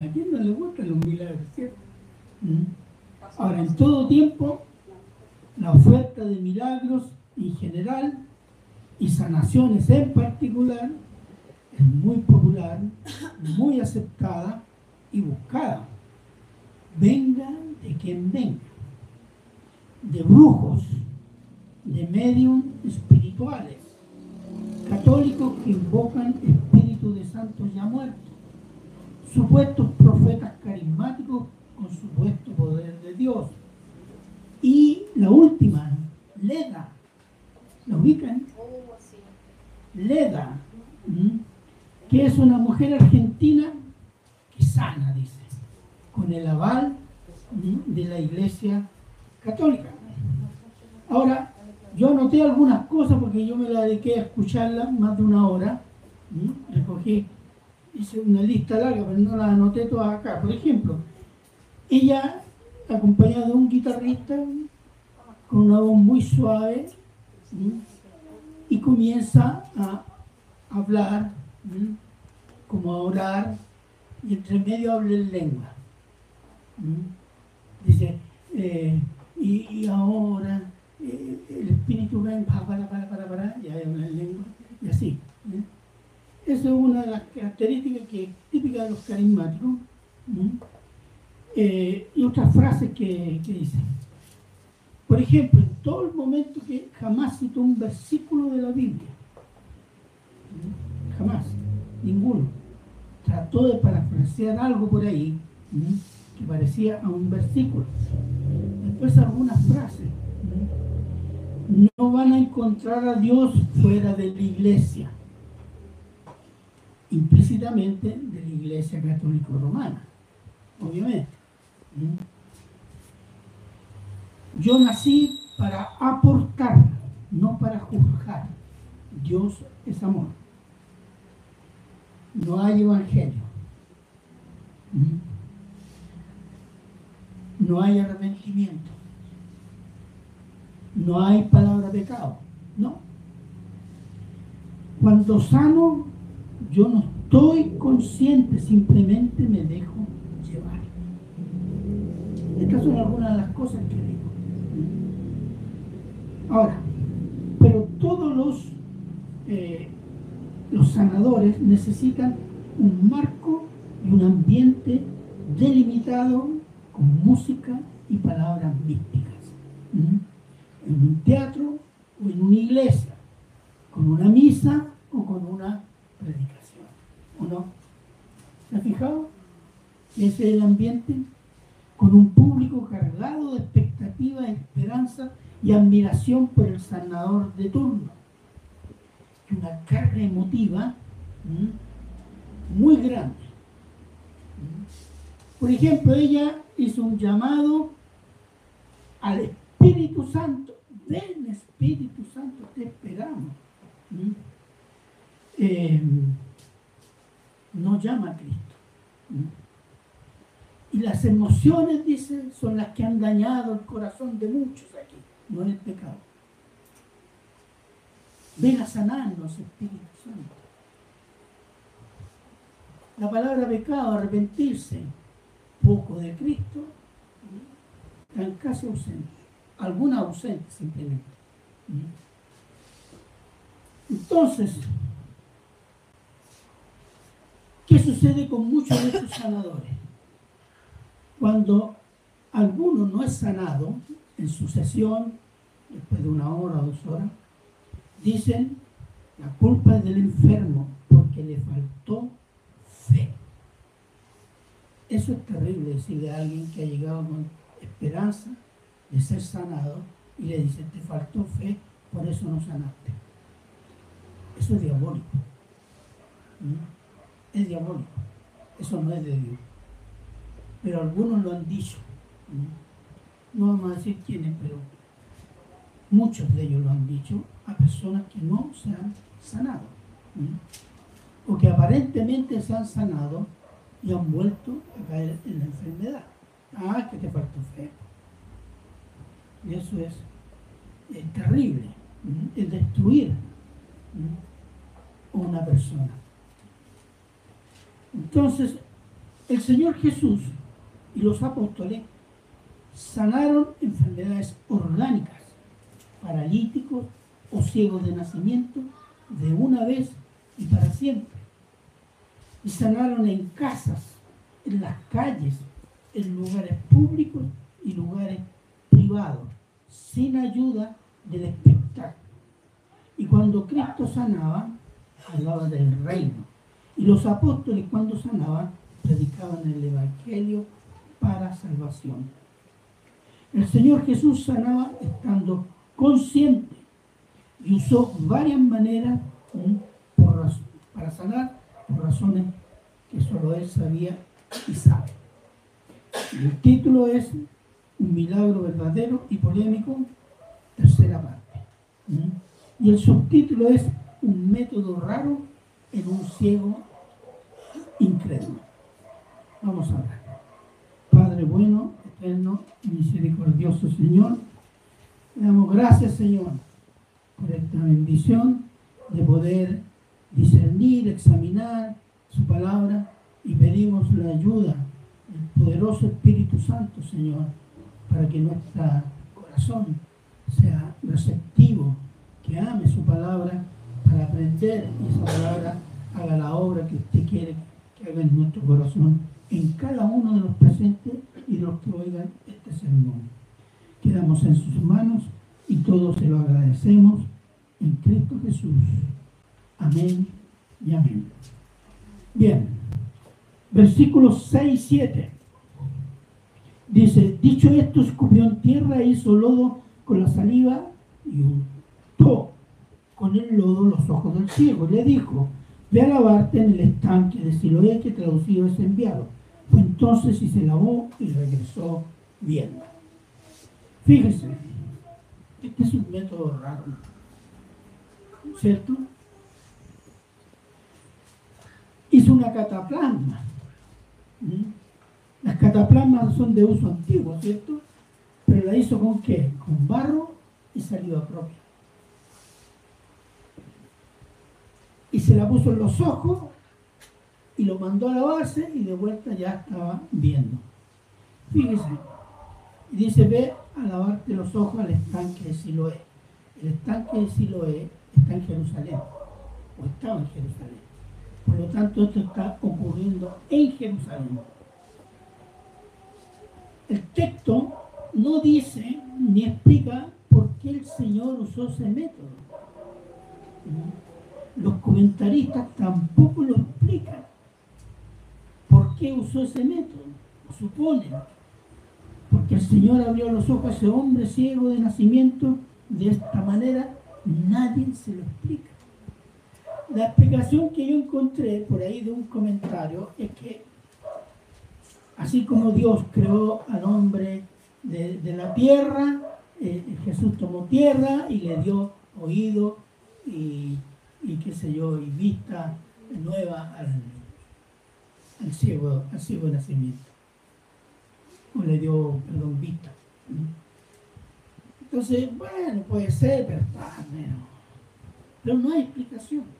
¿A quién no le gustan los milagros, cierto? ¿Mm? Ahora, en todo tiempo, la oferta de milagros en general y sanaciones en particular es muy popular, muy aceptada y buscada. Venga de quien venga, de brujos, de medium espirituales, católicos que invocan espíritus de santos ya muertos, supuestos profetas carismáticos con supuesto poder de Dios. Y la última, Leda. ¿La ubican? Leda, que es una mujer argentina que sana, dice, con el aval de la Iglesia Católica. Ahora, yo anoté algunas cosas porque yo me la dediqué a escucharla más de una hora. Recogí, hice una lista larga, pero no la anoté todas acá. Por ejemplo, ella, acompañada de un guitarrista, con una voz muy suave, y comienza a hablar, como a orar, y entre medio habla en lengua. Dice, eh, y, ahora eh, el espíritu para, para, para, para, para, y habla en lengua, y así. Esa es una de las características que típica de los carismáticos. Eh, y otras frases que, que dicen. Por ejemplo, en todo el momento que jamás citó un versículo de la Biblia. Jamás, ninguno. Trató de parafrasear algo por ahí que parecía a un versículo. Después algunas frases. No van a encontrar a Dios fuera de la iglesia. Implícitamente de la iglesia católica romana, obviamente. Yo nací para aportar, no para juzgar. Dios es amor. No hay evangelio. No hay arrepentimiento. No hay palabra pecado. No. Cuando sano, yo no estoy consciente, simplemente me dejo llevar. Estas son algunas de las cosas que digo. Ahora, pero todos los, eh, los sanadores necesitan un marco y un ambiente delimitado con música y palabras místicas. En un teatro o en una iglesia, con una misa o con una predicación. ¿O no? ¿Se ha fijado? Ese es el ambiente con un público cargado de expectativa, esperanza y admiración por el sanador de turno. Una carga emotiva muy grande. Por ejemplo, ella hizo un llamado al Espíritu Santo. Ven Espíritu Santo, te esperamos. Eh, no llama a Cristo. Y las emociones, dice, son las que han dañado el corazón de muchos aquí, no el pecado. Ven a sanarnos, Espíritu Santo. La palabra pecado, arrepentirse, poco de Cristo, están casi ausentes. Alguna ausente simplemente. Entonces, ¿qué sucede con muchos de estos sanadores? Cuando alguno no es sanado en su sesión, después de una hora o dos horas, dicen, la culpa es del enfermo porque le faltó fe. Eso es terrible decirle a alguien que ha llegado con esperanza de ser sanado y le dice, te faltó fe, por eso no sanaste. Eso es diabólico. ¿Mm? Es diabólico. Eso no es de Dios pero algunos lo han dicho. No vamos a decir quiénes, pero muchos de ellos lo han dicho a personas que no se han sanado. O que aparentemente se han sanado y han vuelto a caer en la enfermedad. Ah, que te faltó fe. Y eso es, terrible, es destruir a una persona. Entonces, El Señor Jesús y los apóstoles sanaron enfermedades orgánicas, paralíticos o ciegos de nacimiento de una vez y para siempre. Y sanaron en casas, en las calles, en lugares públicos y lugares privados, sin ayuda del espectáculo. Y cuando Cristo sanaba, hablaba del reino. Y los apóstoles cuando sanaban, predicaban el Evangelio para salvación. El Señor Jesús sanaba estando consciente y usó varias maneras para sanar por razones que solo Él sabía y sabe. El título es Un milagro verdadero y polémico, tercera parte. Y el subtítulo es Un método raro en un ciego incrédulo. Vamos a ver. Padre bueno, eterno misericordioso Señor, le damos gracias Señor por esta bendición de poder discernir, examinar su palabra y pedimos la ayuda del poderoso Espíritu Santo, Señor, para que nuestro corazón sea receptivo, que ame su palabra para aprender y esa palabra haga la obra que usted quiere en nuestro corazón, en cada uno de los presentes y de los que oigan este sermón. Quedamos en sus manos y todos se lo agradecemos en Cristo Jesús. Amén y amén. Bien, versículos 6 y 7. Dice, dicho esto, escupió en tierra hizo lodo con la saliva y untó con el lodo los ojos del ciego. Le dijo, ve a lavarte en el estanque de Siloé, que traducido es enviado. Fue entonces y se lavó y regresó bien. Fíjese, este es un método raro, ¿cierto? hizo una cataplasma. Las cataplasmas son de uso antiguo, ¿cierto? Pero la hizo con qué? Con barro y saliva propia. Y se la puso en los ojos y lo mandó a lavarse y de vuelta ya estaba viendo. Fíjese. Y dice, ve a lavarte los ojos al estanque de Siloé. El estanque de Siloé está en Jerusalén, o estaba en Jerusalén. Por lo tanto, esto está ocurriendo en Jerusalén. El texto no dice ni explica por qué el Señor usó ese método. Los comentaristas tampoco lo explican. ¿Por qué usó ese método? Suponen. Porque el Señor abrió los ojos a ese hombre ciego de nacimiento de esta manera, nadie se lo explica. La explicación que yo encontré por ahí de un comentario es que así como Dios creó al hombre de, la tierra, eh, Jesús tomó tierra y le dio oído y, qué sé yo, y vista nueva al, ciego, al ciego de nacimiento. O le dio, perdón, vista. Entonces, bueno, puede ser, pero, pero no hay explicación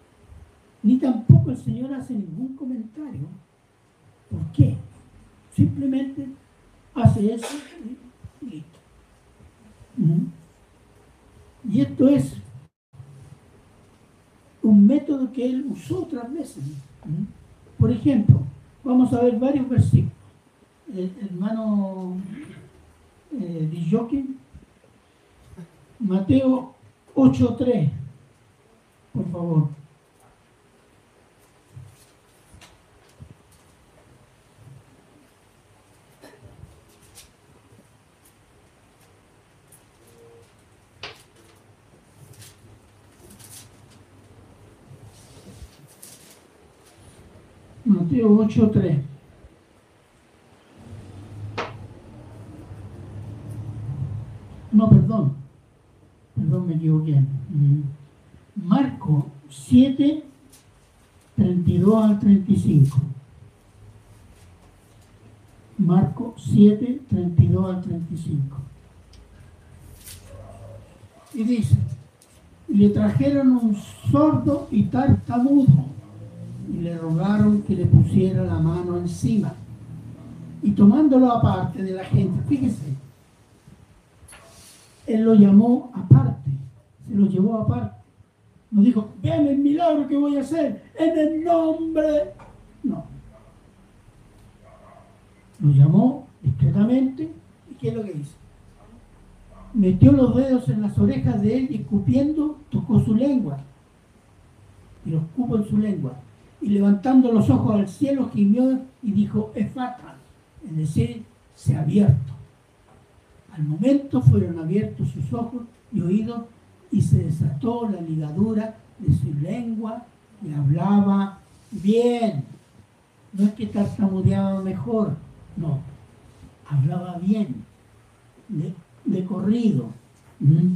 ni tampoco el Señor hace ningún comentario. ¿Por qué? Simplemente hace eso y listo. Y esto es un método que él usó otras veces. Por ejemplo, vamos a ver varios versículos. Hermano eh, Mateo 8.3, por favor. Mateo 8.3. No, perdón. Perdón, me equivoqué. Mm. Marco 7, 32 al 35. Marco 7, 32 al 35. Y dice, le trajeron un sordo y tartamudo y le rogaron que le pusiera la mano encima. y tomándolo aparte de la gente, fíjese, él lo llamó aparte, se lo llevó aparte. No dijo, vean el milagro que voy a hacer en el nombre. No. Lo llamó discretamente y ¿qué es lo que hizo? Metió los dedos en las orejas de él y escupiendo tocó su lengua. Y los cupo en su lengua. Y levantando los ojos al cielo gimió y dijo, efata, es decir, se ha abierto. Al momento fueron abiertos sus ojos y oídos y se desató la ligadura de su lengua y hablaba bien. No es que tartamudeaba mejor, no, hablaba bien, de, corrido. ¿Mm?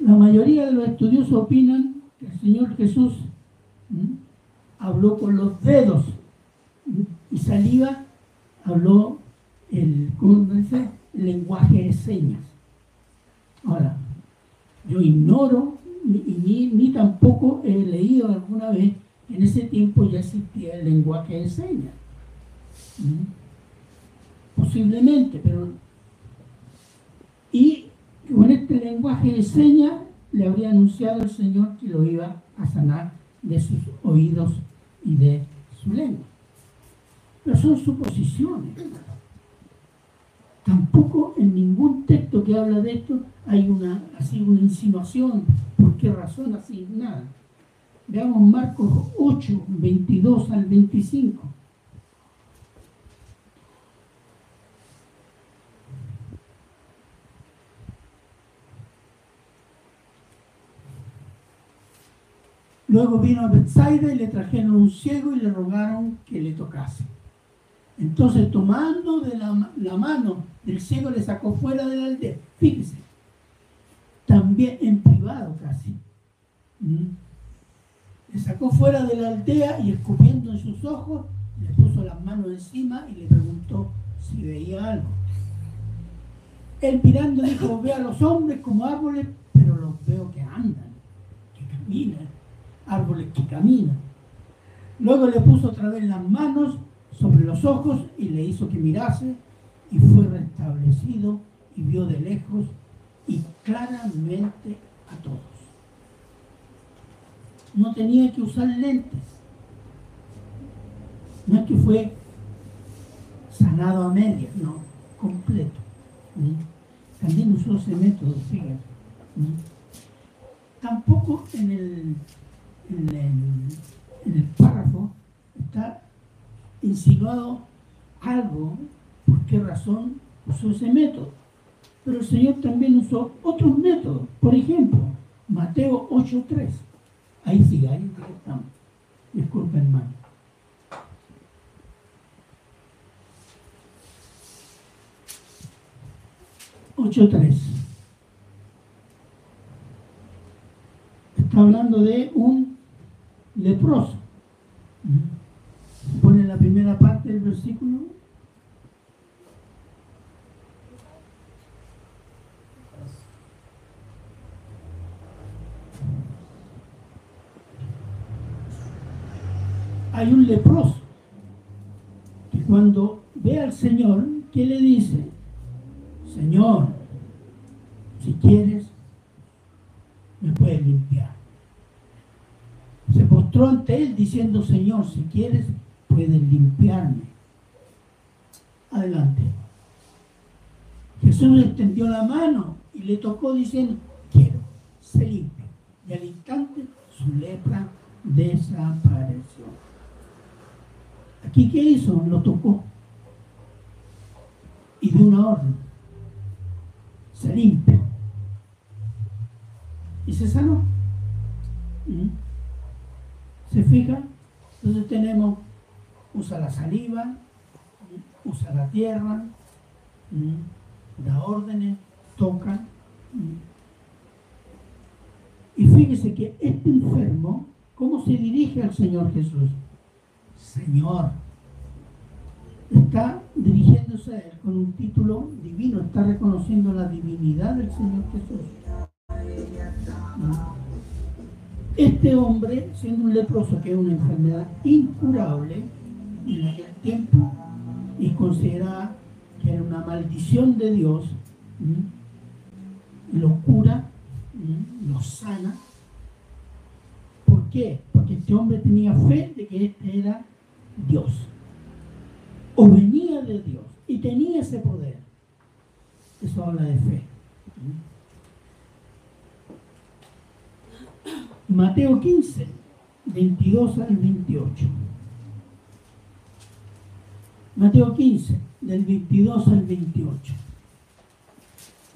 La mayoría de los estudiosos opinan el Señor Jesús habló con los dedos y saliva habló el, el lenguaje de señas. Ahora, yo ignoro ni, ni, tampoco he leído alguna vez en ese tiempo ya existía el lenguaje de señas. Posiblemente, pero... Y con este lenguaje de señas le habría anunciado el Señor que lo iba a sanar de sus oídos y de su lengua. Pero son suposiciones. Tampoco en ningún texto que habla de esto hay una, así una insinuación. ¿Por qué razón? Así, nada. Veamos Marcos 8, 22 al 25. Luego vino a Bethsaida y le trajeron un ciego y le rogaron que le tocase. Entonces, tomando de la, mano del ciego, le sacó fuera de la aldea. Fíjese, también en privado casi. ¿Mm? Le sacó fuera de la aldea y escupiendo en sus ojos, le puso las manos encima y le preguntó si veía algo. Él mirando dijo, ve a los hombres como árboles, pero los veo que andan, que caminan árboles que caminan. Luego le puso otra vez las manos sobre los ojos y le hizo que mirase y fue restablecido y vio de lejos y claramente a todos. No tenía que usar lentes. No es que fue sanado a medias, no, completo. También usó ese método, fíjate. Tampoco en el en el, párrafo está insinuado algo, por qué razón usó ese método. Pero el Señor también usó otros métodos. Por ejemplo, Mateo 8.3. Ahí sí, ahí estamos. Disculpen, hermano. Ocho Está hablando de un leproso. Pone la primera parte del versículo. Hay un leproso que cuando ve al Señor, ¿qué le dice? Señor, si quieres, me puedes limpiar postró ante él diciendo, Señor, si quieres, puedes limpiarme. Adelante. Jesús le extendió la mano y le tocó diciendo, quiero, se limpio. Y al instante su lepra desapareció. Aquí, ¿qué hizo? Lo tocó. Y dio una orden. Se limpio. Y se sanó. ¿Mm? ¿Se fija? Entonces tenemos, usa la saliva, usa la tierra, da órdenes, toca. Y fíjese que este enfermo, ¿cómo se dirige al Señor Jesús? Señor. Está dirigiéndose a Él con un título divino, está reconociendo la divinidad del Señor Jesús. Este hombre, siendo un leproso, que es una enfermedad incurable, tiempo y consideraba que era una maldición de Dios, lo cura, lo sana. ¿Por qué? Porque este hombre tenía fe de que este era Dios, o venía de Dios y tenía ese poder. Eso habla de fe. Mateo 15, 22 al 28. Mateo 15, del 22 al 28.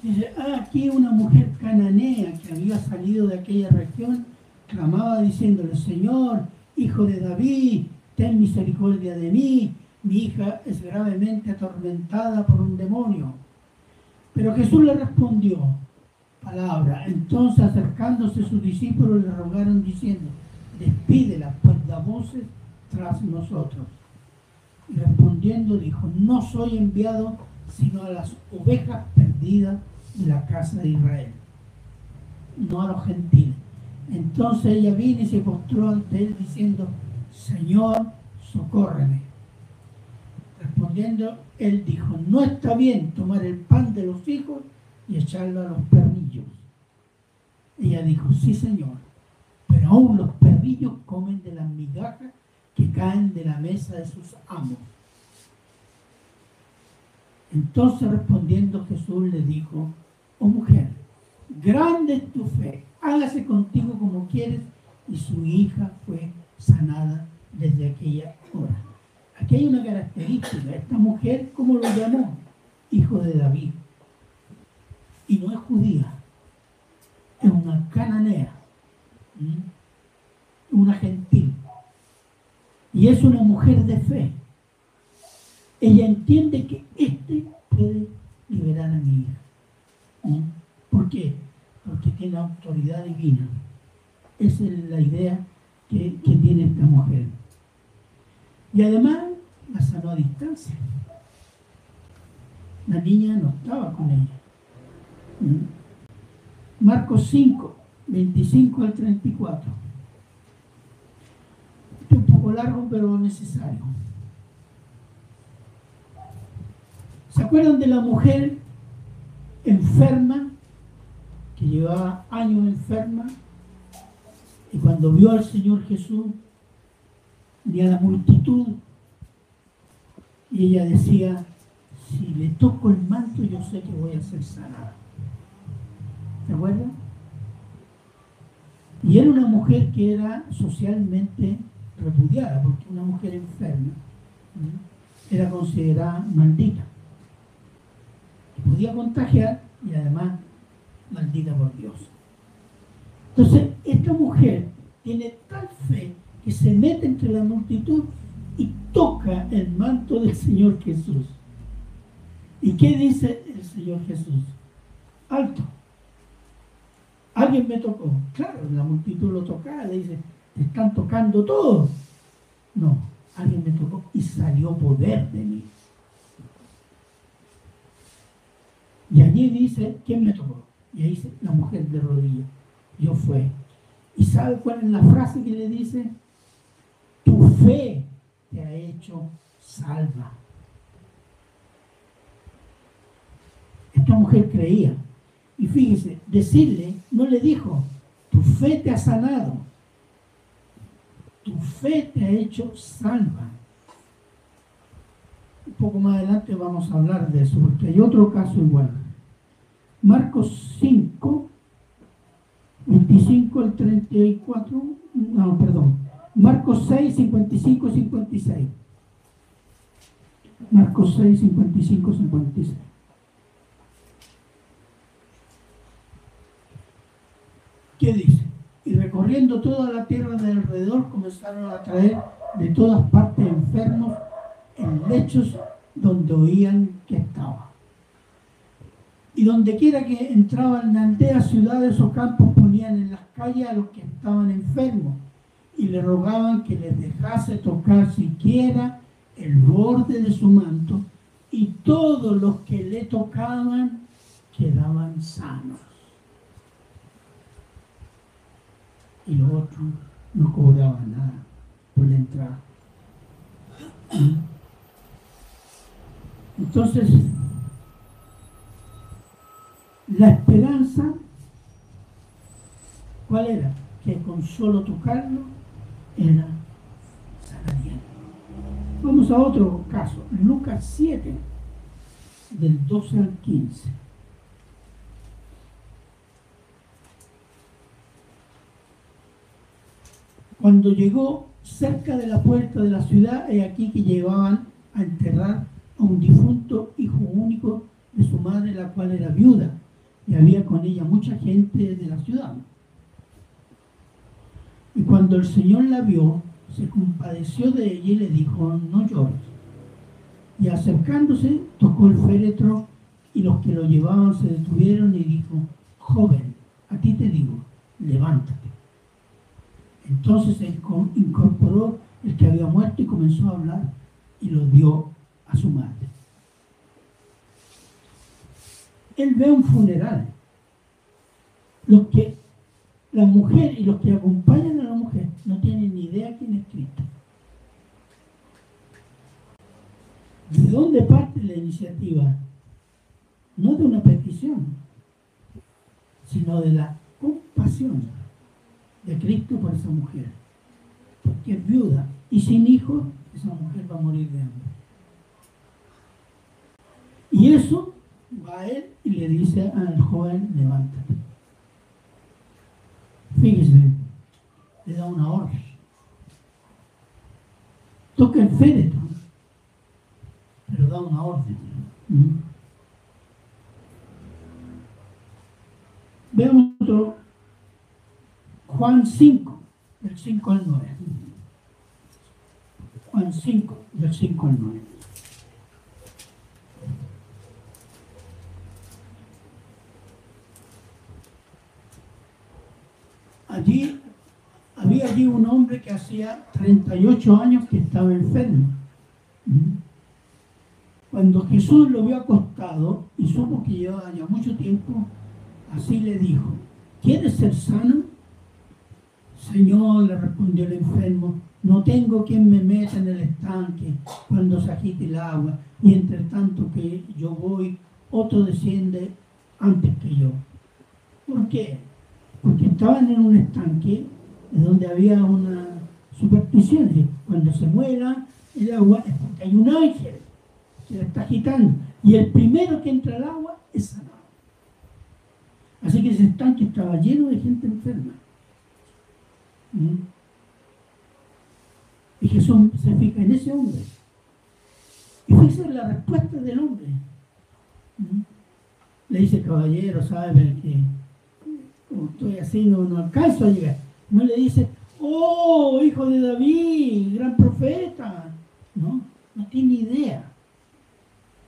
Dice, ah, aquí una mujer cananea que había salido de aquella región, clamaba diciéndole, Señor, hijo de David, ten misericordia de mí, mi hija es gravemente atormentada por un demonio. Pero Jesús le respondió, palabra. Entonces acercándose sus discípulos le rogaron diciendo, despídela, pues da voces tras nosotros. Y respondiendo dijo, no soy enviado sino a las ovejas perdidas de la casa de Israel, no a los gentiles. Entonces ella vino y se postró ante él diciendo, Señor, socórreme. Respondiendo, él dijo, no está bien tomar el pan de los hijos y echarlo a los perrillos. Ella dijo, sí Señor, pero aún los perrillos comen de las migajas que caen de la mesa de sus amos. Entonces respondiendo Jesús le dijo, oh mujer, grande es tu fe, hágase contigo como quieres. Y su hija fue sanada desde aquella hora. Aquí hay una característica, esta mujer, ¿cómo lo llamó? Hijo de David. Y no es judía, es una cananea, una gentil. Y es una mujer de fe. Ella entiende que este puede liberar a mi hija. ¿Por qué? Porque tiene autoridad divina. Esa es la idea que, que tiene esta mujer. Y además la sanó a distancia. La niña no estaba con ella. Marcos 5, 25 al 34. Este es un poco largo, pero necesario. ¿Se acuerdan de la mujer enferma que llevaba años enferma y cuando vio al Señor Jesús y a la multitud y ella decía, si le toco el manto yo sé que voy a ser sanada. ¿Se acuerdan? Y era una mujer que era socialmente repudiada, porque una mujer enferma era considerada maldita podía contagiar y además maldita por Dios. Entonces, esta mujer tiene tal fe que se mete entre la multitud y toca el manto del Señor Jesús. ¿Y qué dice el Señor Jesús? Alto. Alguien me tocó. Claro, la multitud lo tocaba, le dice, te están tocando todos. No, alguien me tocó y salió poder de mí. Y allí dice, ¿quién me tocó? Y ahí dice, la mujer de rodillas. Yo fue. ¿Y sabe cuál es la frase que le dice? Tu fe te ha hecho salva. Esta mujer creía. Y fíjese, decirle, no le dijo, tu fe te ha sanado. Tu fe te ha hecho salva un poco más adelante vamos a hablar de eso, porque hay otro caso igual. Marcos 5, 25 al 34, no, perdón. Marcos 6, 55, 56. Marcos 6, 55, 56. ¿Qué dice? Y recorriendo toda la tierra de alrededor comenzaron a traer de todas partes enfermos en lechos donde oían que estaba. Y donde quiera que entraban en aldeas, ciudades o campos, ponían en las calles a los que estaban enfermos y le rogaban que les dejase tocar siquiera el borde de su manto y todos los que le tocaban quedaban sanos. Y los otros no cobraban nada por la entrada. Entonces, la esperanza, ¿cuál era? Que con solo tocarlo era sanaría. Vamos a otro caso, Lucas 7, del 12 al 15. Cuando llegó cerca de la puerta de la ciudad, he aquí que llevaban a enterrar a un difunto hijo único de su madre, la cual era viuda, y había con ella mucha gente de la ciudad. Y cuando el Señor la vio, se compadeció de ella y le dijo, no llores. Y acercándose, tocó el féretro y los que lo llevaban se detuvieron y dijo, joven, a ti te digo, levántate. Entonces él incorporó el que había muerto y comenzó a hablar y lo dio a su madre. Él ve un funeral. Los que, la mujer y los que acompañan a la mujer no tienen ni idea quién es Cristo. ¿De dónde parte la iniciativa? No de una petición, sino de la compasión de Cristo por esa mujer. Porque es viuda y sin hijos, esa mujer va a morir de hambre. Y eso va a él y le dice al joven, levántate. Fíjese, le da una orden. Toca el féretro, pero da una orden. ¿Mm? Veamos otro Juan 5, del 5 al 9. Juan 5, del 5 al 9. Allí había allí un hombre que hacía 38 años que estaba enfermo. Cuando Jesús lo vio acostado y supo que llevaba ya mucho tiempo, así le dijo, ¿quieres ser sano? Señor, le respondió el enfermo, no tengo quien me meta en el estanque cuando se agite el agua, y entre tanto que yo voy, otro desciende antes que yo. ¿Por qué? Porque estaban en un estanque donde había una superstición. Cuando se muera el agua es porque hay un ángel que la está agitando. Y el primero que entra al agua es sanado. Así que ese estanque estaba lleno de gente enferma. ¿Mm? Y Jesús se fija en ese hombre. Y fíjese la respuesta del hombre. ¿Mm? Le dice, caballero, sabe que como estoy así, no, no alcanzo a llegar. No le dice, oh, hijo de David, gran profeta. No, no tiene idea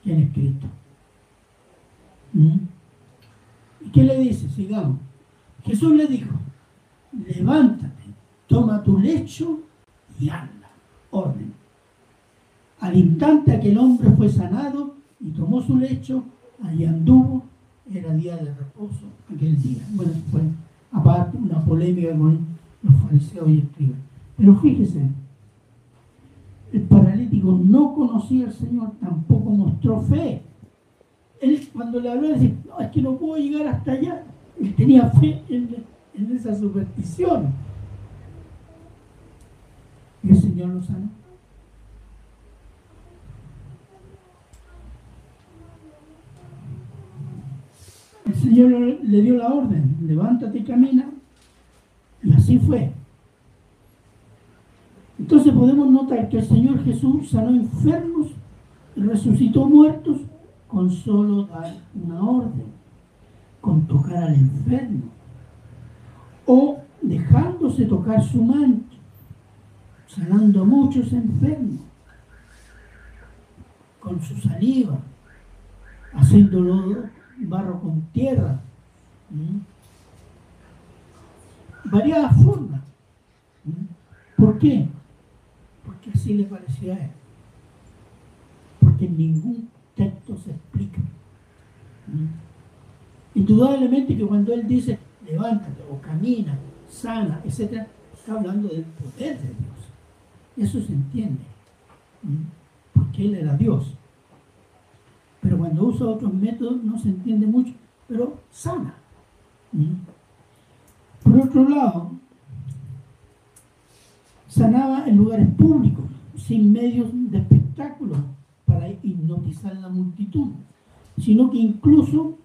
quién es Cristo. ¿Mm? ¿Y qué le dice? Sigamos. Jesús le dijo, levántate toma tu lecho y anda, orden. Al instante aquel hombre fue sanado y tomó su lecho, allí anduvo, era día de reposo aquel día. Bueno, fue aparte una polémica con los fariseos y escribas. Pero fíjese, el paralítico no conocía al Señor, tampoco mostró fe. Él cuando le habló, decía, no, es que no puedo llegar hasta allá. Él tenía fe en, esa superstición Lo. El Señor le dio la orden, levántate y camina, y así fue. Entonces podemos notar que el Señor Jesús sanó enfermos resucitó muertos con solo dar una orden, con tocar al enfermo, o dejándose tocar su manto sanando muchos enfermos con su saliva, haciéndolo barro con tierra. Variadas formas. ¿Por qué? Porque así le parecía a él. Porque en ningún texto se explica. Indudablemente que cuando él dice levántate o camina, sana, etc., está hablando del poder de Dios. Eso se entiende. Porque Él era Dios. pero cuando usa otros métodos no se entiende mucho, pero sana. Por otro lado, sanaba en lugares públicos, sin medios de espectáculo para hipnotizar a la multitud, sino que incluso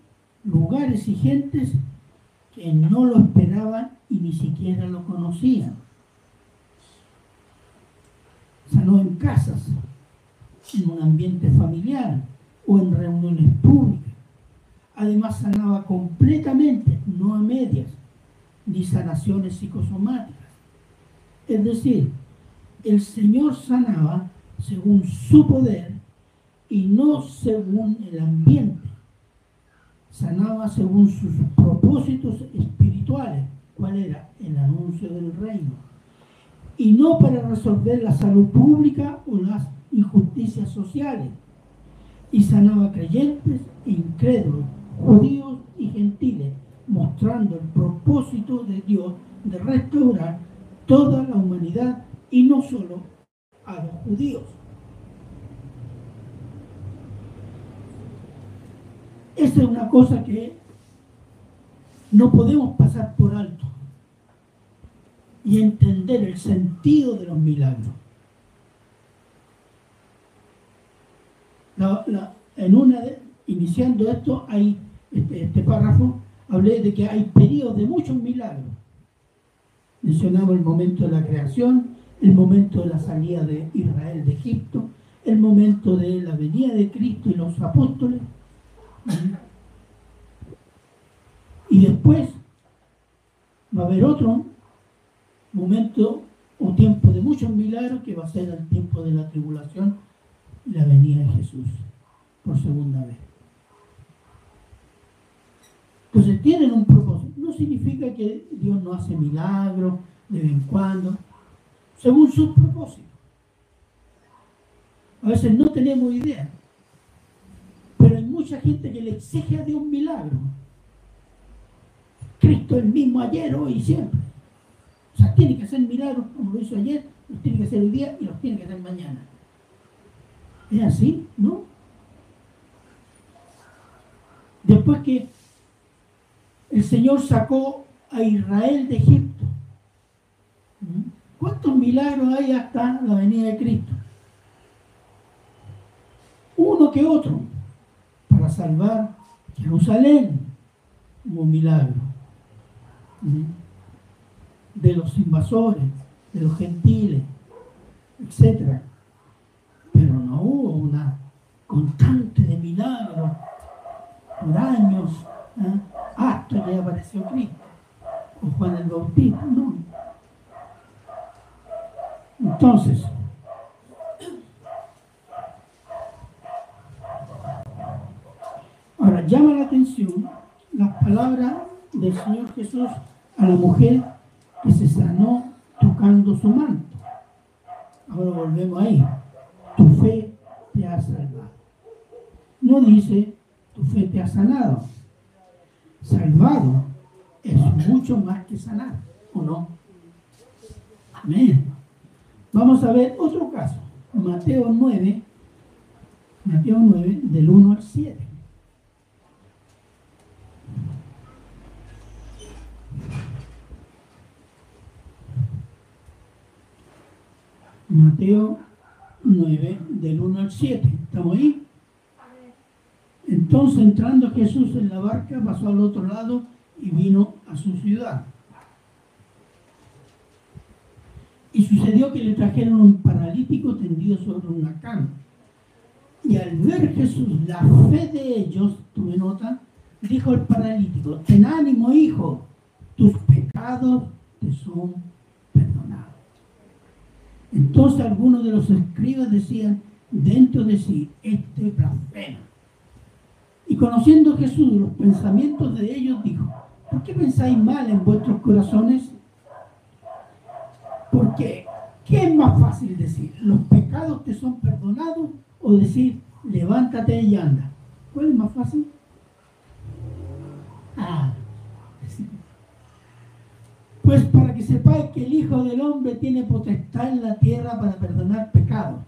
lugares y gentes que no lo esperaban y ni siquiera lo conocían. Sanó en casas, en un ambiente familiar o en reuniones públicas. Además sanaba completamente, no a medias, ni sanaciones psicosomáticas. Es decir, el Señor sanaba según su poder y no según el ambiente. Sanaba según sus propósitos espirituales. ¿Cuál era? El anuncio del reino. Y no para resolver la salud pública o las injusticias sociales. Y sanaba creyentes e incrédulos, judíos y gentiles, mostrando el propósito de Dios de restaurar toda la humanidad y no solo a los judíos. Esa es una cosa que no podemos pasar por alto y entender el sentido de los milagros. en una iniciando esto, hay este, este párrafo, hablé de que hay periodos de muchos milagros. Mencionamos el momento de la creación, el momento de la salida de Israel de Egipto, el momento de la venida de Cristo y los apóstoles. Y después va a haber otro momento o tiempo de muchos milagros que va a ser el tiempo de la tribulación y la venida de Jesús por segunda vez. Entonces tienen un propósito. No significa que Dios no hace milagros de vez en cuando, según sus propósitos. A veces no tenemos idea, pero hay mucha gente que le exige a Dios milagro. Cristo el mismo ayer, hoy y siempre. Tiene que hacer milagros como lo hizo ayer, los tiene que hacer hoy día y los tiene que hacer mañana. ¿Es así? ¿No? Después que el Señor sacó a Israel de Egipto. ¿Cuántos milagros hay hasta la venida de Cristo? Uno que otro, para salvar Jerusalén, como milagro. De los invasores, de los gentiles, etc. Pero no hubo una constante de milagros por años. ¿eh? hasta que apareció Cristo, con Juan el Bautista, no. Entonces, ahora llama la atención las palabras del Señor Jesús a la mujer que se sanó tocando su manto. Ahora volvemos ahí. Tu fe te ha salvado. No dice, tu fe te ha sanado salvado es mucho más que sanar, ¿o no? Amén. Vamos a ver otro caso. Mateo 9, Mateo 9, del 1 al 7. Mateo 9, del 1 al 7. ¿Estamos ahí? Entonces entrando Jesús en la barca, pasó al otro lado y vino a su ciudad. Y sucedió que le trajeron un paralítico tendido sobre una cama. Y al ver Jesús la fe de ellos, tuve nota, dijo el paralítico, ten ánimo hijo, tus pecados te son. Entonces algunos de los escribas decían dentro de sí, este blasfema. Y conociendo Jesús los pensamientos de ellos, dijo, ¿por qué pensáis mal en vuestros corazones? Porque, ¿qué es más fácil decir? ¿Los pecados te son perdonados o decir, levántate y anda? ¿Cuál es más fácil? Ah, pues para que sepáis que el Hijo del Hombre tiene potestad en la tierra para perdonar pecados,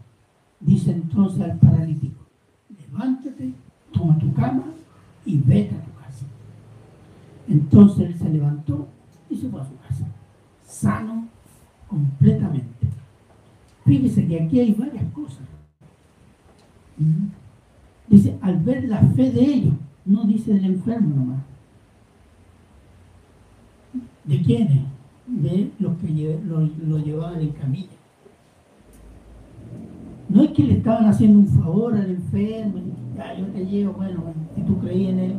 dice entonces al paralítico, levántate cama y vete a tu casa. Entonces él se levantó y se fue a su casa, sano completamente. Fíjese que aquí hay varias cosas. ¿Mm? Dice, al ver la fe de ellos, no dice del enfermo nomás. ¿De quiénes? De los que lo, llevaban en camilla. No es que le estaban haciendo un favor al enfermo, ya yo te llevo, bueno, si tú creías en él.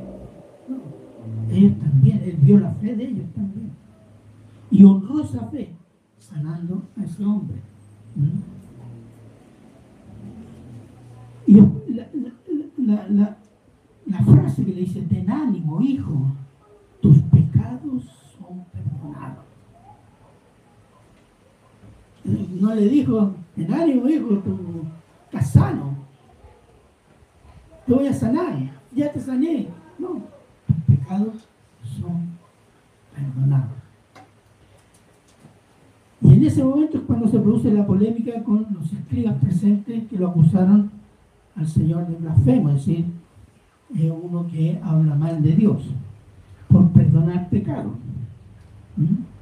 No, ellos también, él vio la fe de ellos también. Y honró esa fe, sanando a ese hombre. ¿Mm? Y la, la, la, frase que le dice, ten ánimo, hijo, tus pecados son perdonados. No le dijo, ten ánimo, hijo, tú estás sano. Te voy a sanar, ya te sané. No, tus pecados son perdonados. Y en ese momento es cuando se produce la polémica con los escribas presentes que lo acusaron al Señor de blasfemo, es decir, es uno que habla mal de Dios por perdonar pecado.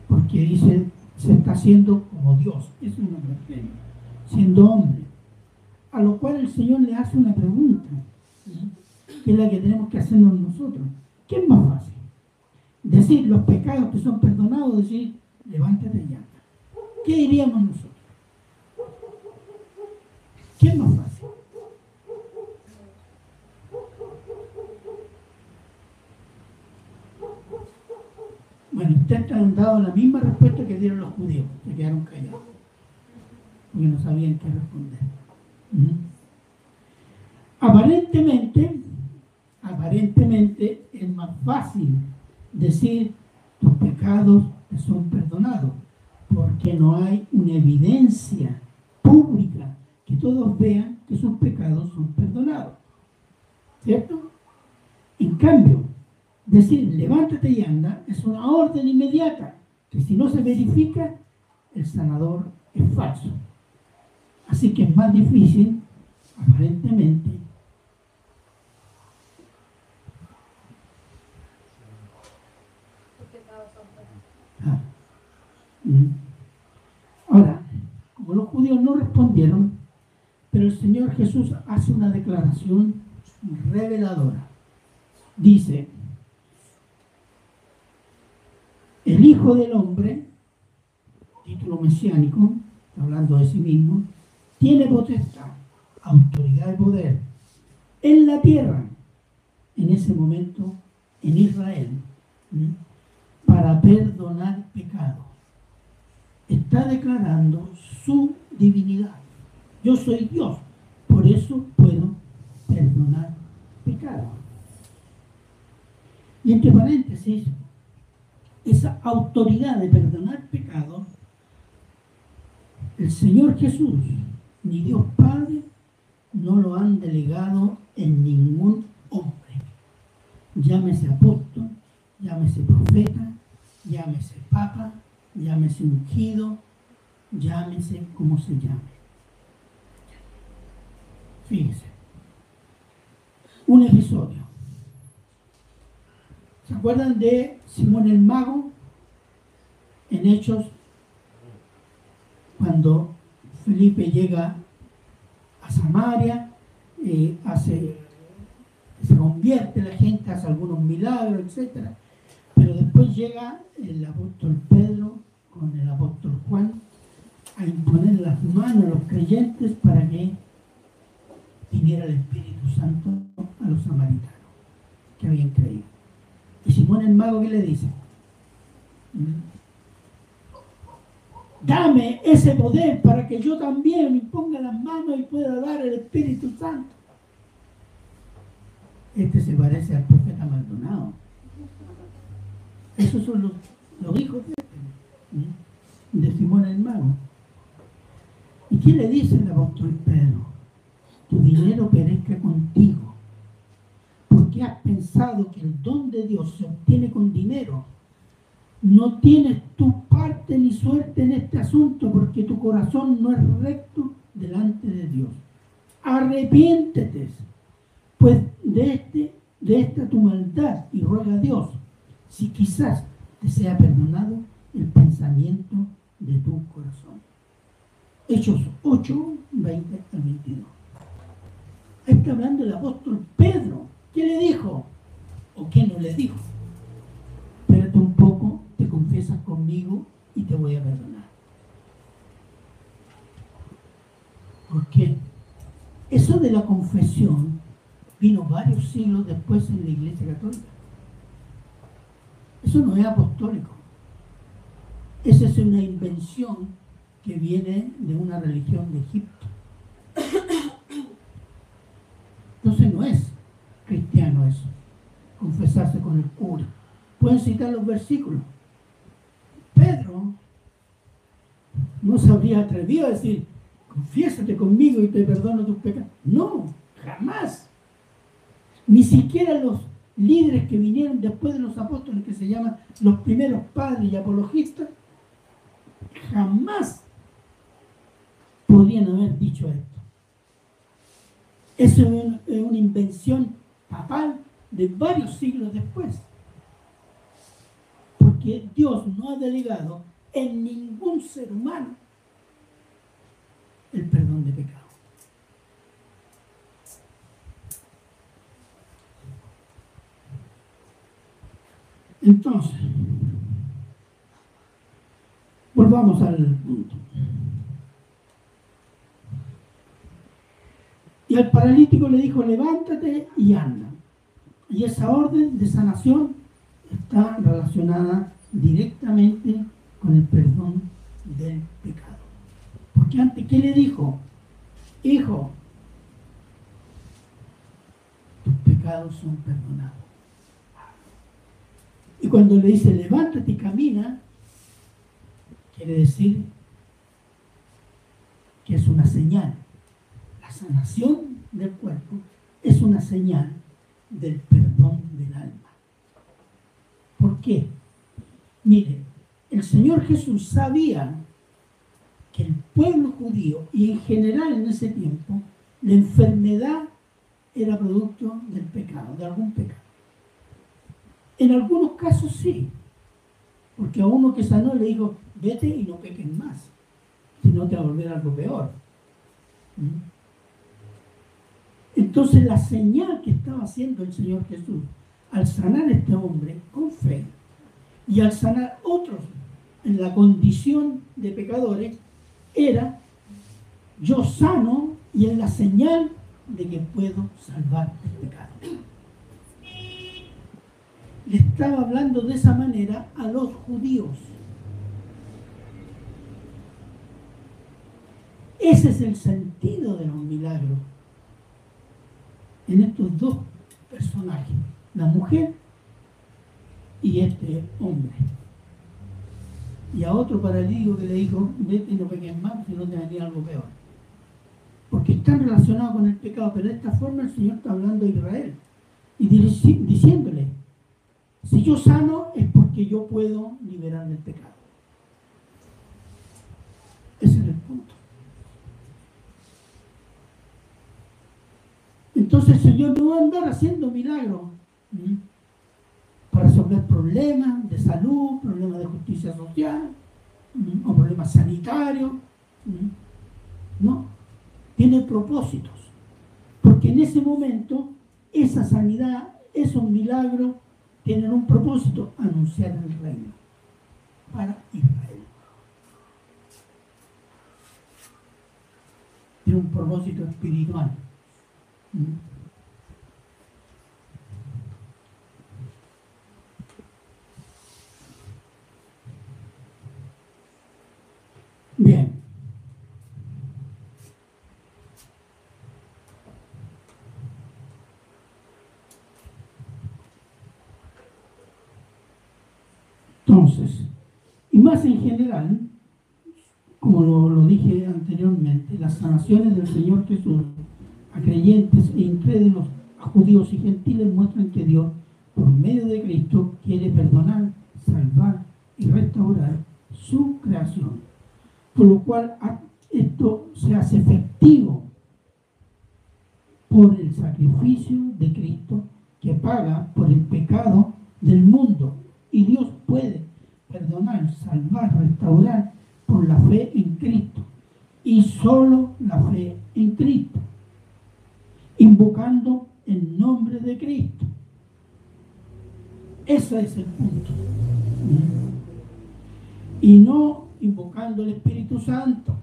Porque dice, se está haciendo como Dios, es una blasfemia, siendo hombre. A lo cual el Señor le hace una pregunta, que es la que tenemos que hacernos nosotros. ¿Qué es más fácil? Decir los pecados que son perdonados, decir, levántate ya. ¿Qué diríamos nosotros? ¿Qué es más fácil? Bueno, ustedes han dado la misma respuesta que dieron los judíos, se quedaron callados, porque no sabían qué responder. Aparentemente, aparentemente es más fácil decir tus pecados te son perdonados, porque no hay una evidencia pública que todos vean que sus pecados son perdonados. ¿Cierto? En cambio, decir levántate y anda es una orden inmediata, que si no se verifica, el sanador es falso. Así que es más difícil, aparentemente, ah, Ahora, como los judíos no respondieron, pero el Señor Jesús hace una declaración reveladora. Dice, el Hijo del Hombre, título mesiánico, hablando de sí mismo, tiene potestad, autoridad y poder en la tierra, en ese momento en Israel, para perdonar pecados está declarando su divinidad. Yo soy Dios, por eso puedo perdonar pecado. Y entre paréntesis, esa autoridad de perdonar pecado, el Señor Jesús ni Dios Padre no lo han delegado en ningún hombre. Llámese apóstol, llámese profeta, llámese papa, llámese ungido, llámese como se llame. Fíjense. Un episodio. ¿Se acuerdan de Simón el Mago en Hechos? Cuando Felipe llega a Samaria, eh, hace, se convierte la gente, hace algunos milagros, etc. Pero después llega el apóstol Pedro con el apóstol Juan a imponer las manos a los creyentes para que viniera el Espíritu Santo a los samaritanos que habían creído. Y Simón el mago, ¿qué le dice? Dame ese poder para que yo también me ponga las manos y pueda dar el Espíritu Santo. Este se parece al profeta Maldonado. Esos son los, hijos de de Simón el Mago. ¿Y qué le dice el apóstol Pedro? Tu dinero perezca contigo. Porque has pensado que el don de Dios se obtiene con dinero. No tienes tu parte ni suerte en este asunto porque tu corazón no es recto delante de Dios. Arrepiéntete, pues de este de esta tu maldad y ruega a Dios si quizás te sea perdonado el pensamiento de tu corazón. Hechos 8, 20 al 22. Ahí está hablando el apóstol Pedro. ¿Qué le dijo? ¿O qué no le dijo? Espérate un poco, te confiesas conmigo y te voy a perdonar. ¿Por qué? Eso de la confesión vino varios siglos después en la Iglesia Católica. Eso no es apostólico. Esa es una invención que viene de una religión de Egipto. Entonces no es eso, confesarse con el cura. Pueden citar los versículos. Pedro no se habría atrevido a decir, confiésate conmigo y te perdono tus pecados. No, jamás. Ni siquiera los líderes que vinieron después de los apóstoles, que se llaman los primeros padres y apologistas, jamás podrían haber dicho esto. Eso es una invención papal de varios siglos después. Porque Dios no ha delegado en ningún ser humano el perdón de pecado. Entonces, volvamos al punto. Y al paralítico le dijo, levántate y anda. Y esa orden de sanación está relacionada directamente con el perdón del pecado. Porque antes, ¿qué le dijo? Hijo, tus pecados son perdonados. Y cuando le dice, levántate y camina, quiere decir que es una señal. La sanación del cuerpo es una señal del perdón del alma. ¿Por qué? Mire, el Señor Jesús sabía que el pueblo judío y en general en ese tiempo, la enfermedad era producto del pecado, de algún pecado. En algunos casos sí, porque a uno que sanó le dijo, vete y no peques más, si no te va a volver algo peor. ¿Mm? Entonces la señal que estaba haciendo el Señor Jesús al sanar a este hombre con fe y al sanar otros en la condición de pecadores era yo sano y es la señal de que puedo salvar el pecado le estaba hablando de esa manera a los judíos. Ese es el sentido de los milagros en estos dos personajes, la mujer y este hombre. Y a otro paralítico que le dijo, vete y no peques más, si no te venía algo peor. Porque están relacionados con el pecado, pero de esta forma el Señor está hablando a Israel y diciéndole, si yo sano es porque yo puedo liberar del pecado. Ese es el punto. Entonces el Señor no va a andar haciendo milagros para resolver problemas de salud, problemas de justicia social o problemas sanitarios. No, tiene propósitos. Porque en ese momento esa sanidad, esos milagros tienen un propósito, anunciar el reino para Israel. Tiene un propósito espiritual. Bien. Entonces, y más en general, como lo, dije anteriormente, las sanaciones del Señor Jesús a creyentes e incrédulos, a judíos y gentiles muestran que Dios, por medio de Cristo, quiere perdonar, salvar y restaurar su creación. Por lo cual esto se hace efectivo por el sacrificio de Cristo que paga por el pecado del mundo. Y Dios puede perdonar, salvar, restaurar por la fe en Cristo. Y solo la fe en Cristo. Invocando el nombre de Cristo. Ese es el punto. Y no invocando el Espíritu Santo,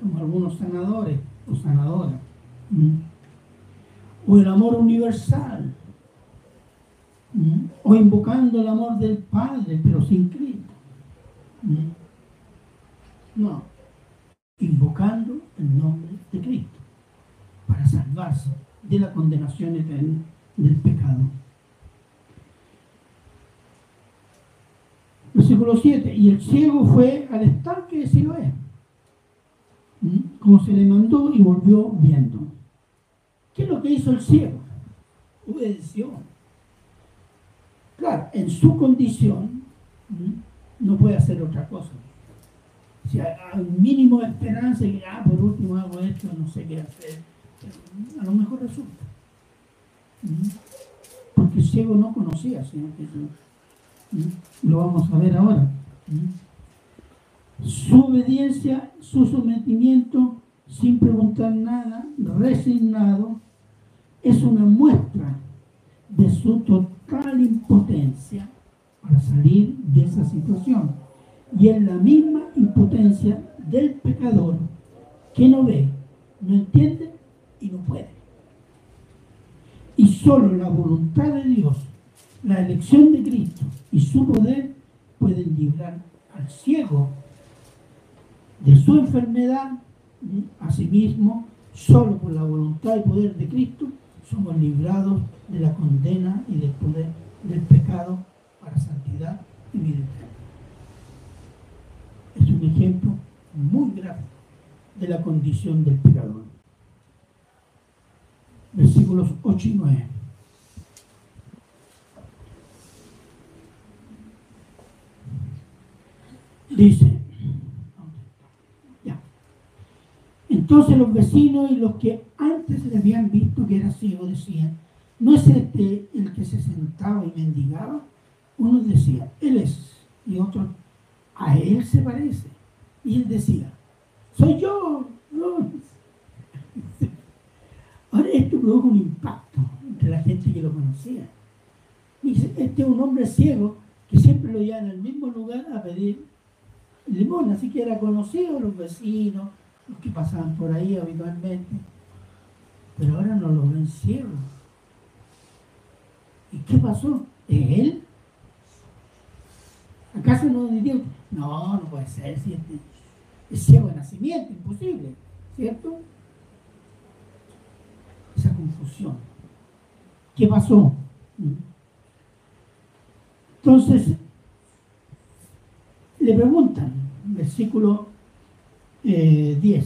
como algunos sanadores o sanadoras. O el amor universal. O invocando el amor del Padre, pero sin Cristo. No. Invocando el nombre de Cristo para salvarse de la condenación eterna del pecado. Versículo 7. Y el ciego fue al estanque de Siloé, como se le mandó y volvió viendo. ¿Qué es lo que hizo el ciego? Obedeció. Claro, en su condición no puede hacer otra cosa. Si hay un mínimo de esperanza y ah, por último hago esto, no sé qué hacer, a lo mejor resulta. Porque el ciego no conocía al Señor Jesús. Lo vamos a ver ahora. Su obediencia, su sometimiento, sin preguntar nada, resignado, es una muestra de su total impotencia para salir de esa situación. Y es la misma impotencia del pecador que no ve, no entiende y no puede. Y solo la voluntad de Dios la elección de Cristo y su poder pueden librar al ciego de su enfermedad, asimismo, solo por la voluntad y poder de Cristo somos librados de la condena y del poder del pecado para santidad y vida eterna. Es un ejemplo muy grave de la condición del pecador. Versículos 8 y 9. Dice, ya. Entonces los vecinos y los que antes le habían visto que era ciego decían, ¿no es este el que se sentaba y mendigaba? Unos decían, él es, y otros, a él se parece. Y él decía, soy yo. Ahora esto produjo un impacto entre la gente que lo conocía. Dice, este es un hombre ciego que siempre lo llevan al mismo lugar a pedir Limón, así que era conocido los vecinos, los que pasaban por ahí habitualmente, pero ahora no lo ven ciego. ¿Y qué pasó? ¿Es él? ¿Acaso no diría, no, no puede ser, este es ciego de nacimiento, imposible, ¿cierto? Confusión. ¿Qué pasó? Entonces, le preguntan, versículo 10, eh,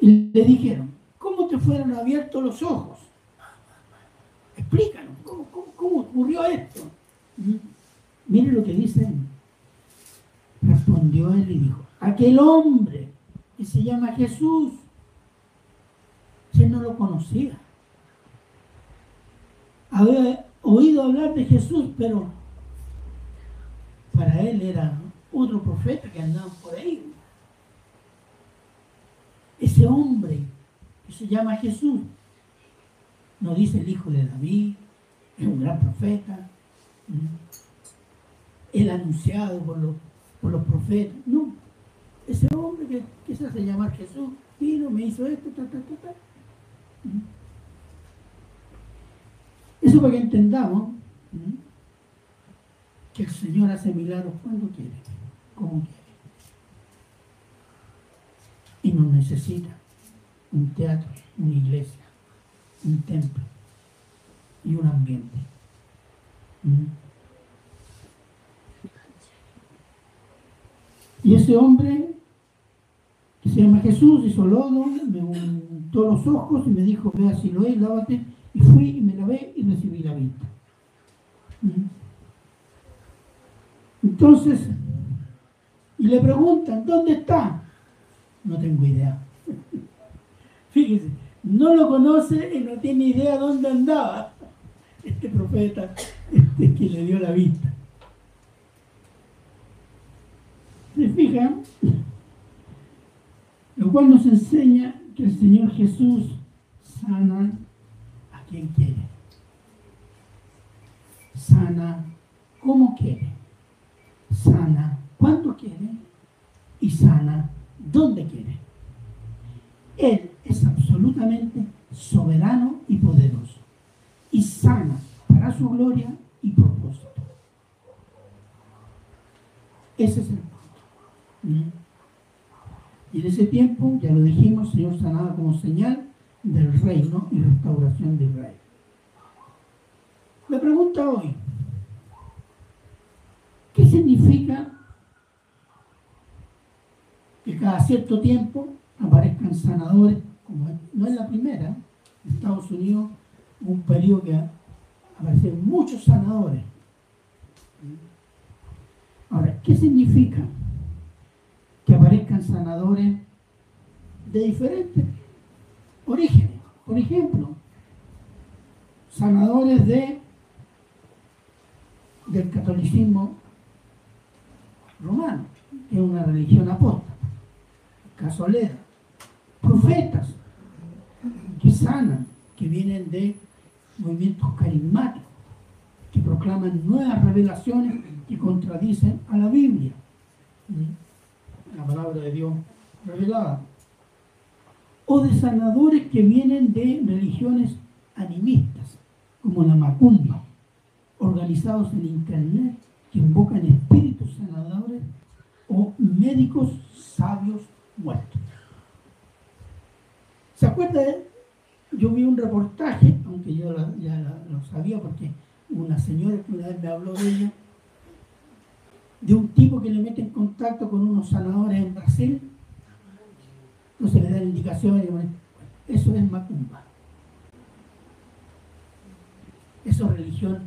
y le dijeron, ¿cómo te fueron abiertos los ojos? Explícanos, ¿cómo, ocurrió esto? Mire lo que dice. Respondió él y dijo, aquel hombre que se llama Jesús, él no lo conocía. Había oído hablar de Jesús, pero para él era otro profeta que andaba por ahí. Ese hombre que se llama Jesús, no dice el hijo de David, es un gran profeta, el anunciado por los, por los profetas, no. Ese hombre que, que, se hace llamar Jesús, vino, me hizo esto, ta, ta, ta, ta. Eso para que entendamos que el Señor hace milagros cuando quiere, como quiere. Y no necesita un teatro, una iglesia, un templo y un ambiente. Y ese hombre, se llama Jesús, hizo lodo, me untó los ojos y me dijo, ve a Siloé, lávate. Y fui y me lavé y recibí la vista. ¿Mm? Entonces, y le preguntan, ¿dónde está? No tengo idea. Fíjese, no lo conoce y no tiene idea dónde andaba este profeta este, que le dio la vista. ¿Se fijan? Lo cual nos enseña que el Señor Jesús sana a quien quiere. Sana como quiere. Sana cuando quiere y sana donde quiere. Él es absolutamente soberano y poderoso y sana para su gloria y propósito. Ese es el. Y en ese tiempo, ya lo dijimos, el Señor sanaba como señal del reino y restauración de Israel. Me pregunta hoy, ¿qué significa que cada cierto tiempo aparezcan sanadores, como no es la primera, en Estados Unidos un periodo que aparecen muchos sanadores. Ahora, ¿qué significa que aparezcan sanadores de diferentes orígenes? Por ejemplo, sanadores de del catolicismo romano, que es una religión apóstata, casolera, profetas que sanan, que vienen de movimientos carismáticos, que proclaman nuevas revelaciones que contradicen a la Biblia, la palabra de Dios revelada, o de sanadores que vienen de religiones animistas, como la macumba, organizados en Internet, que invocan espíritus sanadores o médicos sabios muertos. ¿Se acuerda? Yo vi un reportaje, aunque yo ya lo sabía porque una señora que una vez me habló de ella, de un tipo que le mete en contacto con unos sanadores en Brasil, entonces le dan indicaciones, eso es macumba. Eso es religión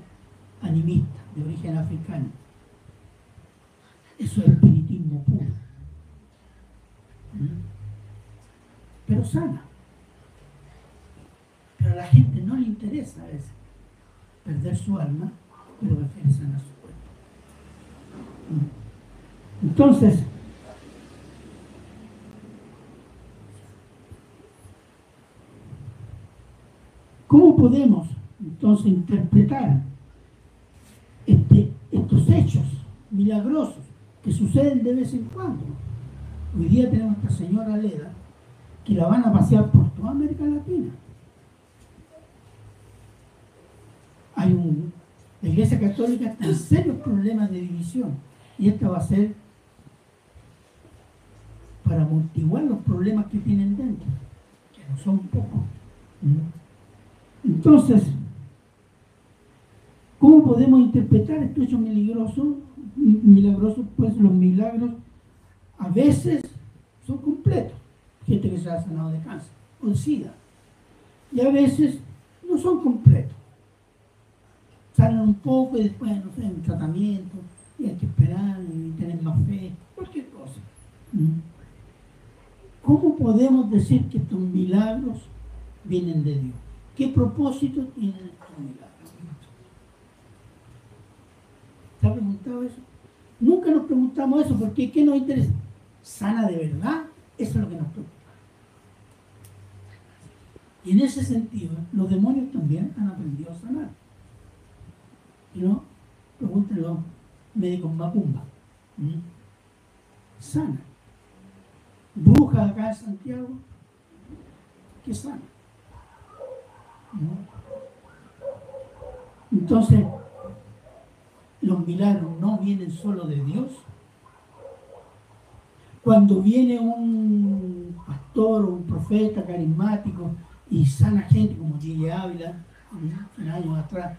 animista, de origen africano. Eso es espiritismo puro. Pero sana. Pero a la gente no le interesa a perder su alma, pero prefiere sanar su. Entonces, ¿cómo podemos entonces interpretar este, estos hechos milagrosos que suceden de vez en cuando? Hoy día tenemos a esta señora Leda que la van a pasear por toda América Latina. Hay un, la Iglesia Católica está serios problemas de división y esta va a ser para amortiguar los problemas que tienen dentro, que no son pocos. Entonces, ¿cómo podemos interpretar estos hechos milagrosos? Milagrosos, pues los milagros a veces son completos. Gente que se ha sanado de cáncer de sida. Y a veces no son completos. Salen un poco y después, no sé, un tratamiento, y hay que esperar y tener más fe, cualquier cosa. ¿Mm? ¿Cómo podemos decir que estos milagros vienen de Dios? ¿Qué propósito tienen estos milagros? ¿Se ha preguntado eso? Nunca nos preguntamos eso, porque ¿qué nos interesa? ¿Sana de verdad? Eso es lo que nos preocupa. Y en ese sentido, los demonios también han aprendido a sanar. No, pregúntenlo médicos macumba. ¿Mm? Sana. Brujas acá en Santiago, que sana. Entonces, los milagros no vienen solo de Dios. Cuando viene un pastor o un profeta carismático y sana gente como Gigi Ávila, en años atrás,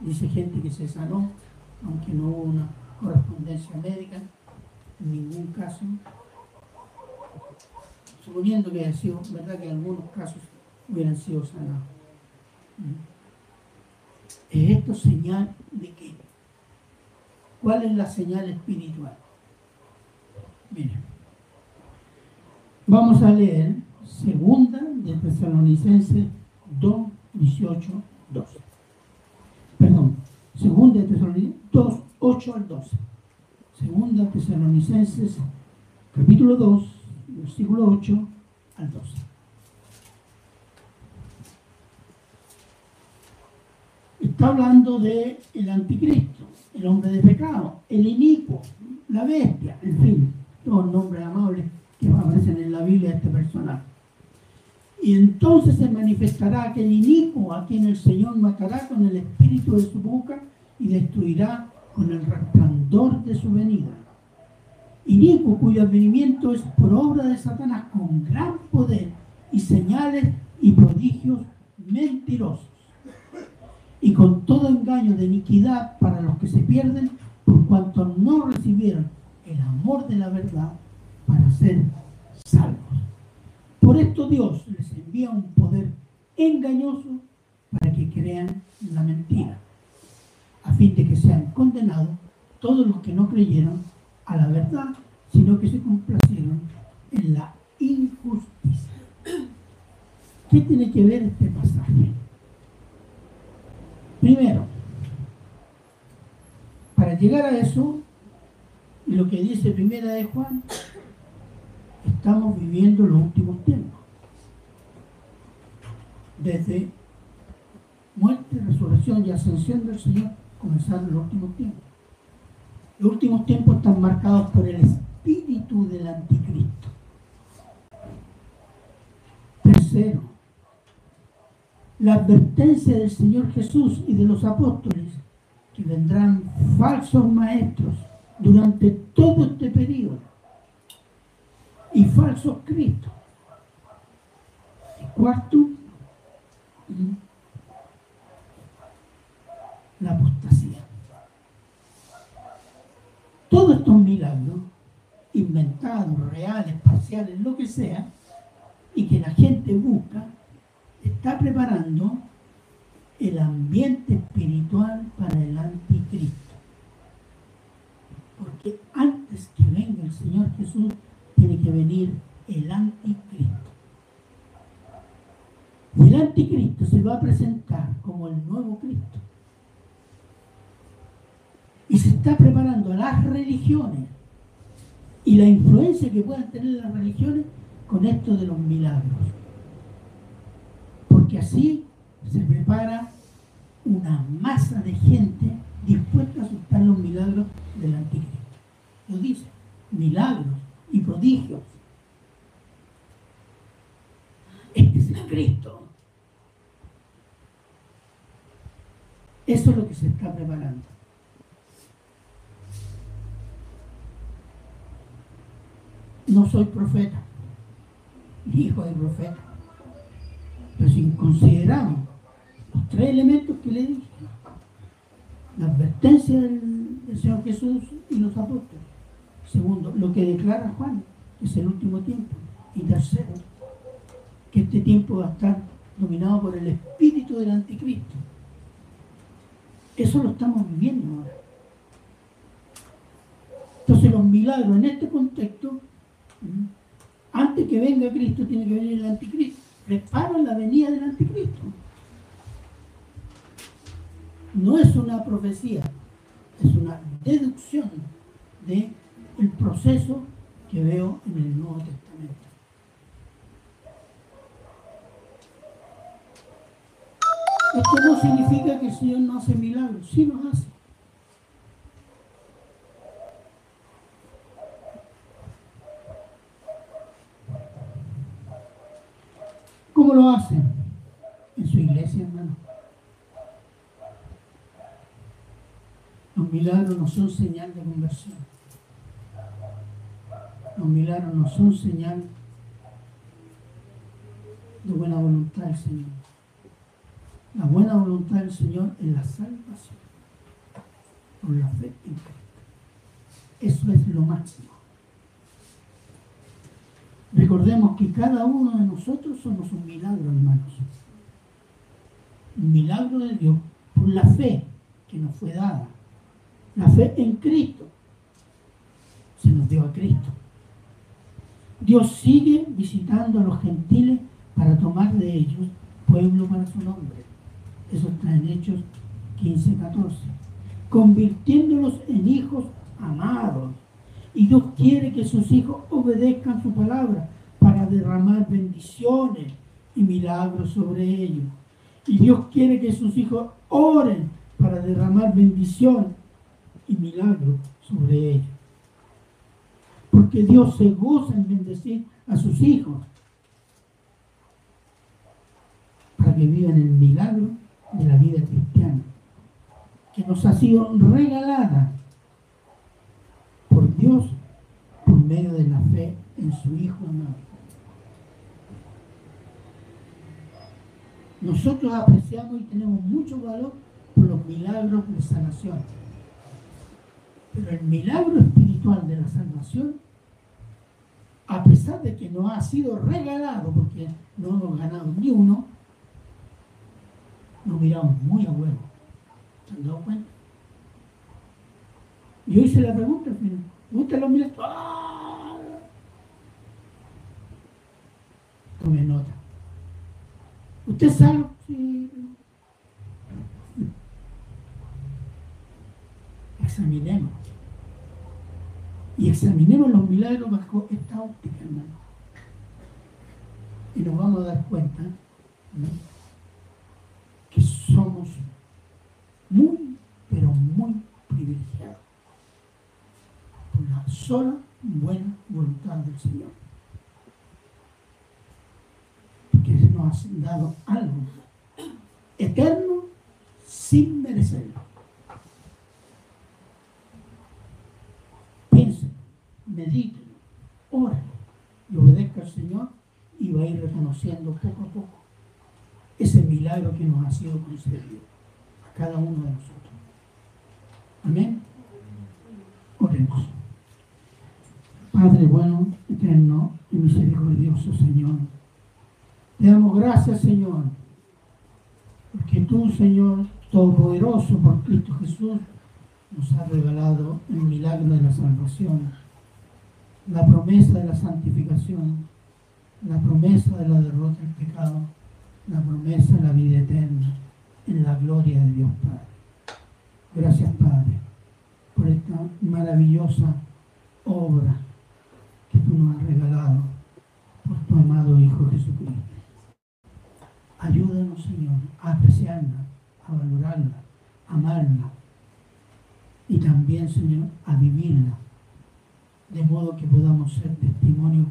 dice gente que se sanó, aunque no hubo una correspondencia médica, en ningún caso. Suponiendo que haya sido, verdad que en algunos casos hubieran sido sanados. ¿Es esto señal de qué? ¿Cuál es la señal espiritual? Vamos a leer Segunda de Tesalonicenses 2, 18, 12. Segunda de Tesalonicenses 2, 8 al 12. Segunda de Tesalonicenses capítulo 2, versículo 8 al 12. Está hablando de el anticristo, el hombre de pecado, el inicuo, la bestia, en fin, todos nombres amables que aparecen en la Biblia de este personaje. Y entonces se manifestará aquel inicuo a quien el Señor matará con el espíritu de su boca y destruirá con el resplandor de su venida. Inicuo cuyo advenimiento es por obra de Satanás con gran poder y señales y prodigios mentirosos. Y con todo engaño de iniquidad para los que se pierden por cuanto no recibieron el amor de la verdad para ser salvos. Por esto Dios les envía un poder engañoso para que crean la mentira, a fin de que sean condenados todos los que no creyeron a la verdad, sino que se complacieron en la injusticia. ¿Qué tiene que ver este pasaje? Primero, para llegar a eso, lo que dice primera de Juan, estamos viviendo los últimos tiempos. Desde muerte, resurrección y ascensión del Señor comenzaron los últimos tiempos. Los últimos tiempos están marcados por el espíritu del anticristo. Tercero, la advertencia del Señor Jesús y de los apóstoles que vendrán falsos maestros durante todo este periodo y falsos cristos. Y cuarto, la apostasía. Todos estos milagros, inventados, reales, parciales, lo que sea, y que la gente busca, está preparando el ambiente espiritual para el anticristo. Porque antes que venga el Señor Jesús, tiene que venir el anticristo. Y el anticristo se va a presentar como el nuevo Cristo. Y se está preparando a las religiones y la influencia que puedan tener las religiones con esto de los milagros. Porque así se prepara una masa de gente dispuesta a aceptar los milagros del anticristo. Lo dice, milagros y prodigios. Este es el Cristo. Eso es lo que se está preparando. No soy profeta, ni hijo de profeta. Pero si consideramos los tres elementos que le dije, la advertencia del, del Señor Jesús y los apóstoles, Segundo, lo que declara Juan, que es el último tiempo. Y tercero, que este tiempo va a estar dominado por el espíritu del anticristo. Eso lo estamos viviendo ahora. Entonces los milagros en este contexto, antes que venga Cristo, tiene que venir el anticristo. Preparan la venida del anticristo. No es una profecía, es una deducción de el proceso que veo en el Nuevo Testamento. Esto no significa que el Señor no hace milagros, sí los hace. ¿Cómo lo hace? En su iglesia, hermano. Los milagros no son señal de conversión los milagros no son señal de buena voluntad del Señor. La buena voluntad del Señor es la salvación por la fe en Cristo. Eso es lo máximo. Recordemos que cada uno de nosotros somos un milagro, hermanos. Un milagro de Dios por la fe que nos fue dada. La fe en Cristo. Se nos dio a Cristo Dios sigue visitando a los gentiles para tomar de ellos pueblo para su nombre. Eso está en Hechos 15, 14. Convirtiéndolos en hijos amados. Y Dios quiere que sus hijos obedezcan su palabra para derramar bendiciones y milagros sobre ellos. Y Dios quiere que sus hijos oren para derramar bendición y milagros sobre ellos. Porque Dios se goza en bendecir a sus hijos para que vivan el milagro de la vida cristiana, que nos ha sido regalada por Dios por medio de la fe en su Hijo amado. Nosotros apreciamos y tenemos mucho valor por los milagros de sanación. Pero el milagro espiritual de la salvación, a pesar de que no ha sido regalado, porque no hemos ganado ni uno, nos miramos muy a huevo. ¿Se han dado cuenta? Yo hice la pregunta al final. ¿Usted lo mira? ¡Ah! Tome nota. ¿Usted sabe? Sí. Examinemos. Y examinemos los milagros bajo esta óptica, hermano. Y nos vamos a dar cuenta que somos muy, pero muy privilegiados por la sola buena voluntad del Señor. Porque nos ha dado algo eterno sin merecerlo. Mediten, oren y obedezca al Señor y va a ir reconociendo poco a poco ese milagro que nos ha sido concedido a cada uno de nosotros. Amén. Oremos. Padre bueno, eterno y misericordioso Señor. Te damos gracias, Señor, porque tú, Señor, Todopoderoso por Cristo Jesús, nos has regalado el milagro de la salvación, la promesa de la santificación, la promesa de la derrota del pecado la promesa de la vida eterna en la gloria de Dios Padre. Gracias Padre por esta maravillosa obra que tú nos has regalado por tu amado Hijo Jesucristo. Ayúdanos Señor a apreciarla, a valorarla, a amarla y también Señor a vivirla de modo que podamos ser testimonios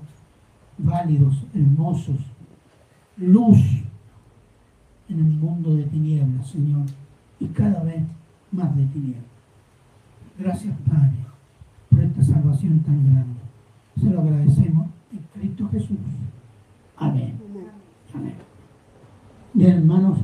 válidos, hermosos, luz en el mundo de tinieblas, Señor, y cada vez más de tinieblas. Gracias, Padre, por esta salvación tan grande. Se lo agradecemos en Cristo Jesús. Amén. Amén. Y hermanos,